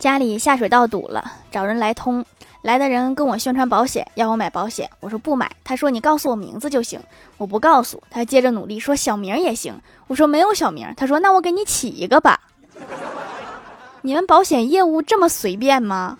家里下水道堵了找人来通。来的人跟我宣传保险要我买保险。我说不买他说你告诉我名字就行。我不告诉他接着努力说小名也行。我说没有小名他说那我给你起一个吧。你们保险业务这么随便吗？